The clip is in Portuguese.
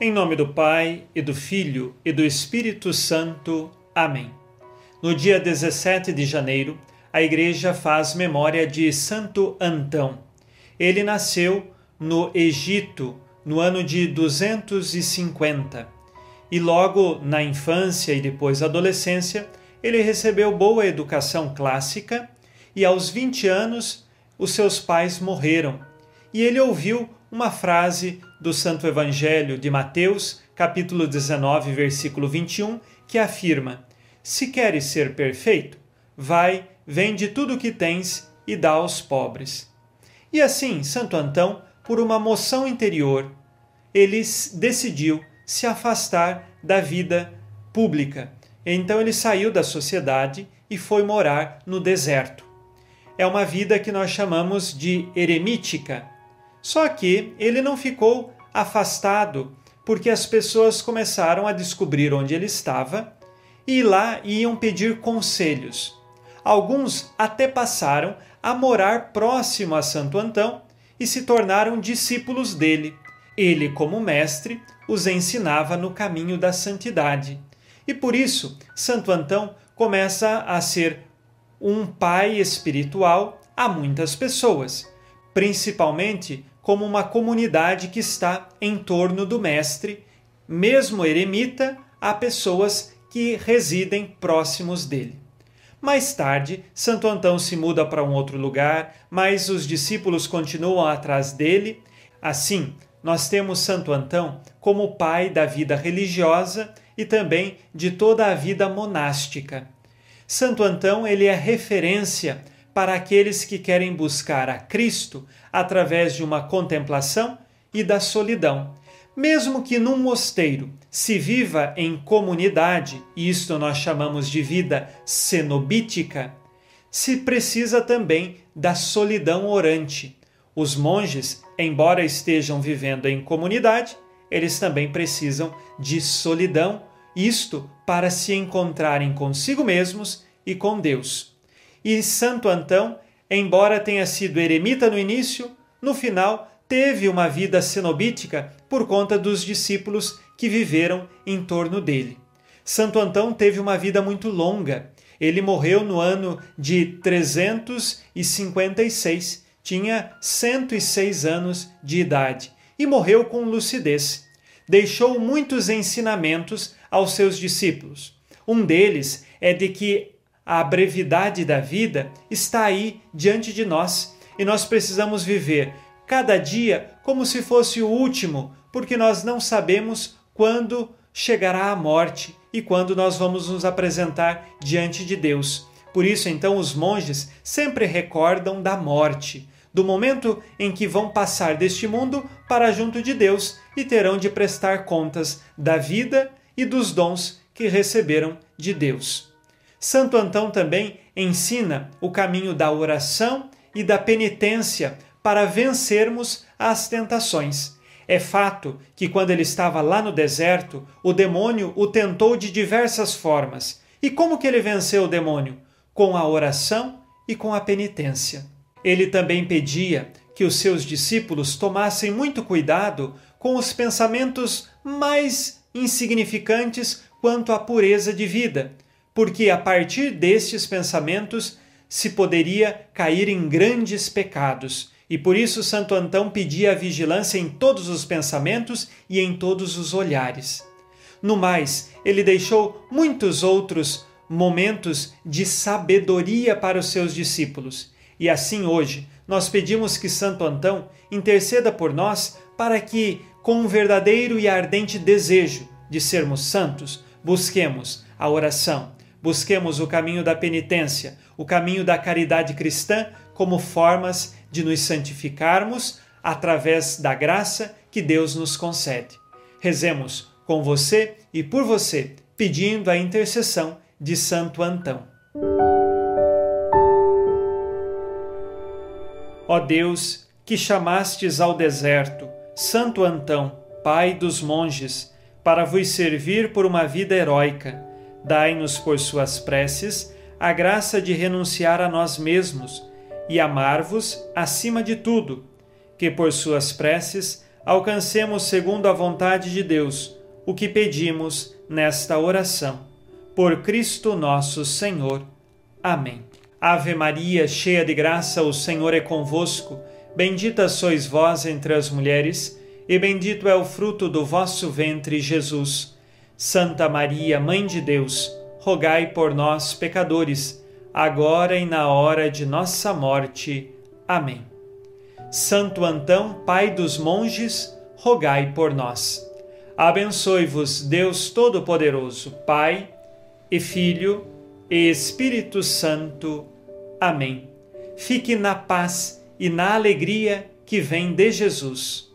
Em nome do Pai, e do Filho, e do Espírito Santo. Amém. No dia 17 de janeiro, a Igreja faz memória de Santo Antão. Ele nasceu no Egito no ano de 250 e logo na infância e depois adolescência ele recebeu boa educação clássica e aos 20 anos os seus pais morreram e ele ouviu uma frase do Santo Evangelho de Mateus, capítulo 19, versículo 21, que afirma: Se queres ser perfeito, vai, vende tudo o que tens e dá aos pobres. E assim, Santo Antão, por uma moção interior, ele decidiu se afastar da vida pública. Então ele saiu da sociedade e foi morar no deserto. É uma vida que nós chamamos de eremítica. Só que ele não ficou afastado, porque as pessoas começaram a descobrir onde ele estava e lá iam pedir conselhos. Alguns até passaram a morar próximo a Santo Antão e se tornaram discípulos dele. Ele, como mestre, os ensinava no caminho da santidade. E por isso, Santo Antão começa a ser um pai espiritual a muitas pessoas, principalmente como uma comunidade que está em torno do Mestre, mesmo eremita, há pessoas que residem próximos dele. Mais tarde, Santo Antão se muda para um outro lugar, mas os discípulos continuam atrás dele. Assim, nós temos Santo Antão como pai da vida religiosa e também de toda a vida monástica. Santo Antão ele é referência para aqueles que querem buscar a Cristo através de uma contemplação e da solidão. Mesmo que num mosteiro se viva em comunidade, e isto nós chamamos de vida cenobítica, se precisa também da solidão orante. Os monges, embora estejam vivendo em comunidade, eles também precisam de solidão, isto para se encontrarem consigo mesmos e com Deus. E Santo Antão, embora tenha sido eremita no início, no final teve uma vida cenobítica por conta dos discípulos que viveram em torno dele. Santo Antão teve uma vida muito longa. Ele morreu no ano de 356, tinha 106 anos de idade e morreu com lucidez. Deixou muitos ensinamentos aos seus discípulos. Um deles é de que a brevidade da vida está aí diante de nós e nós precisamos viver cada dia como se fosse o último, porque nós não sabemos quando chegará a morte e quando nós vamos nos apresentar diante de Deus. Por isso, então, os monges sempre recordam da morte, do momento em que vão passar deste mundo para junto de Deus e terão de prestar contas da vida e dos dons que receberam de Deus. Santo Antão também ensina o caminho da oração e da penitência para vencermos as tentações. É fato que quando ele estava lá no deserto, o demônio o tentou de diversas formas. E como que ele venceu o demônio? Com a oração e com a penitência. Ele também pedia que os seus discípulos tomassem muito cuidado com os pensamentos mais insignificantes quanto à pureza de vida, porque a partir destes pensamentos se poderia cair em grandes pecados. E por isso Santo Antão pedia a vigilância em todos os pensamentos e em todos os olhares. No mais, ele deixou muitos outros momentos de sabedoria para os seus discípulos. E assim hoje, nós pedimos que Santo Antão interceda por nós para que, com um verdadeiro e ardente desejo de sermos santos, busquemos a oração, busquemos o caminho da penitência, o caminho da caridade cristã como formas de nos santificarmos através da graça que Deus nos concede. Rezemos com você e por você, pedindo a intercessão de Santo Antão. Ó Deus, que chamastes ao deserto Santo Antão, pai dos monges, para vos servir por uma vida heróica, Dai-nos por suas preces a graça de renunciar a nós mesmos e amar-vos acima de tudo, que por suas preces alcancemos, segundo a vontade de Deus, o que pedimos nesta oração. Por Cristo nosso Senhor. Amém. Ave Maria, cheia de graça, o Senhor é convosco. Bendita sois vós entre as mulheres, e bendito é o fruto do vosso ventre, Jesus. Santa Maria, Mãe de Deus, rogai por nós, pecadores, agora e na hora de nossa morte. Amém. Santo Antão, Pai dos monges, rogai por nós. Abençoe-vos, Deus Todo-Poderoso, Pai e Filho e Espírito Santo. Amém. Fique na paz e na alegria que vem de Jesus.